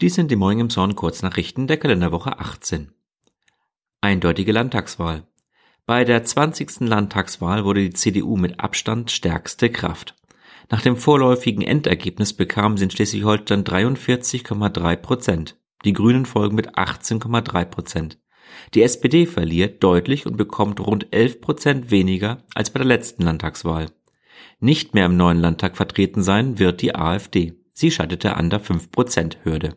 Dies sind die Morgen im Zorn Kurznachrichten der Kalenderwoche 18. Eindeutige Landtagswahl. Bei der 20. Landtagswahl wurde die CDU mit Abstand stärkste Kraft. Nach dem vorläufigen Endergebnis bekamen sie in Schleswig-Holstein 43,3 Prozent. Die Grünen folgen mit 18,3 Prozent. Die SPD verliert deutlich und bekommt rund 11 Prozent weniger als bei der letzten Landtagswahl. Nicht mehr im neuen Landtag vertreten sein wird die AfD. Sie scheiterte an der 5%-Hürde.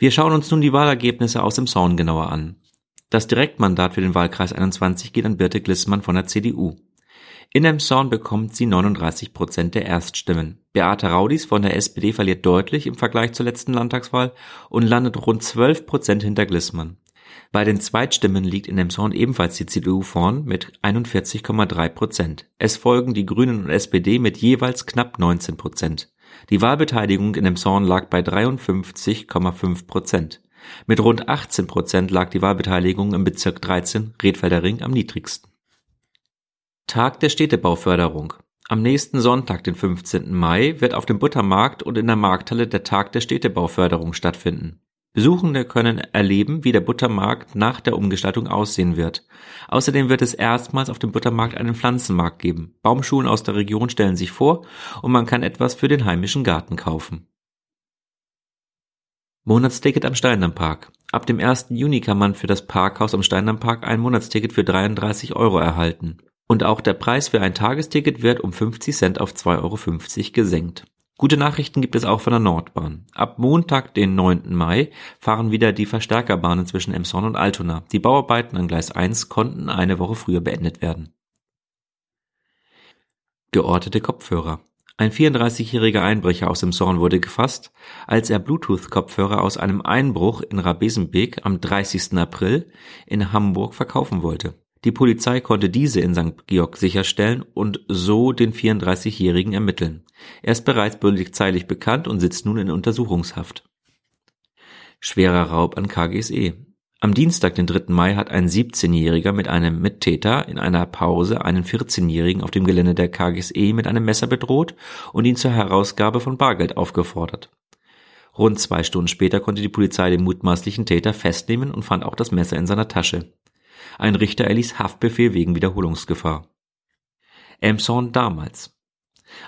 Wir schauen uns nun die Wahlergebnisse aus dem Zorn genauer an. Das Direktmandat für den Wahlkreis 21 geht an Birte Glissmann von der CDU. In Emshorn bekommt sie 39 Prozent der Erststimmen. Beate Raudis von der SPD verliert deutlich im Vergleich zur letzten Landtagswahl und landet rund 12 Prozent hinter Glissmann. Bei den Zweitstimmen liegt in Emshorn ebenfalls die CDU vorn mit 41,3 Prozent. Es folgen die Grünen und SPD mit jeweils knapp 19 Prozent. Die Wahlbeteiligung in Emshorn lag bei 53,5 Prozent. Mit rund 18 Prozent lag die Wahlbeteiligung im Bezirk 13 Redfelder Ring am niedrigsten. Tag der Städtebauförderung. Am nächsten Sonntag, den 15. Mai, wird auf dem Buttermarkt und in der Markthalle der Tag der Städtebauförderung stattfinden. Besuchende können erleben, wie der Buttermarkt nach der Umgestaltung aussehen wird. Außerdem wird es erstmals auf dem Buttermarkt einen Pflanzenmarkt geben. Baumschulen aus der Region stellen sich vor und man kann etwas für den heimischen Garten kaufen. Monatsticket am Steindammpark. Ab dem 1. Juni kann man für das Parkhaus am Steindammpark ein Monatsticket für 33 Euro erhalten. Und auch der Preis für ein Tagesticket wird um 50 Cent auf 2,50 Euro gesenkt. Gute Nachrichten gibt es auch von der Nordbahn. Ab Montag, den 9. Mai, fahren wieder die Verstärkerbahnen zwischen Emson und Altona. Die Bauarbeiten an Gleis 1 konnten eine Woche früher beendet werden. Geortete Kopfhörer. Ein 34-jähriger Einbrecher aus dem Zorn wurde gefasst, als er Bluetooth-Kopfhörer aus einem Einbruch in Rabesenbeek am 30. April in Hamburg verkaufen wollte. Die Polizei konnte diese in St. Georg sicherstellen und so den 34-Jährigen ermitteln. Er ist bereits polizeilich bekannt und sitzt nun in Untersuchungshaft. Schwerer Raub an KGSE. Am Dienstag, den 3. Mai, hat ein 17-Jähriger mit einem Mittäter in einer Pause einen 14-Jährigen auf dem Gelände der KGSE mit einem Messer bedroht und ihn zur Herausgabe von Bargeld aufgefordert. Rund zwei Stunden später konnte die Polizei den mutmaßlichen Täter festnehmen und fand auch das Messer in seiner Tasche. Ein Richter erließ Haftbefehl wegen Wiederholungsgefahr. Emshorn damals.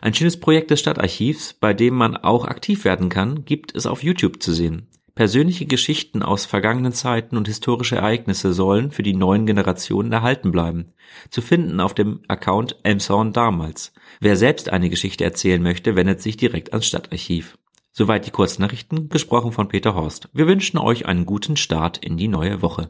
Ein schönes Projekt des Stadtarchivs, bei dem man auch aktiv werden kann, gibt es auf YouTube zu sehen. Persönliche Geschichten aus vergangenen Zeiten und historische Ereignisse sollen für die neuen Generationen erhalten bleiben. Zu finden auf dem Account Emshorn damals. Wer selbst eine Geschichte erzählen möchte, wendet sich direkt ans Stadtarchiv. Soweit die Kurznachrichten, gesprochen von Peter Horst. Wir wünschen euch einen guten Start in die neue Woche.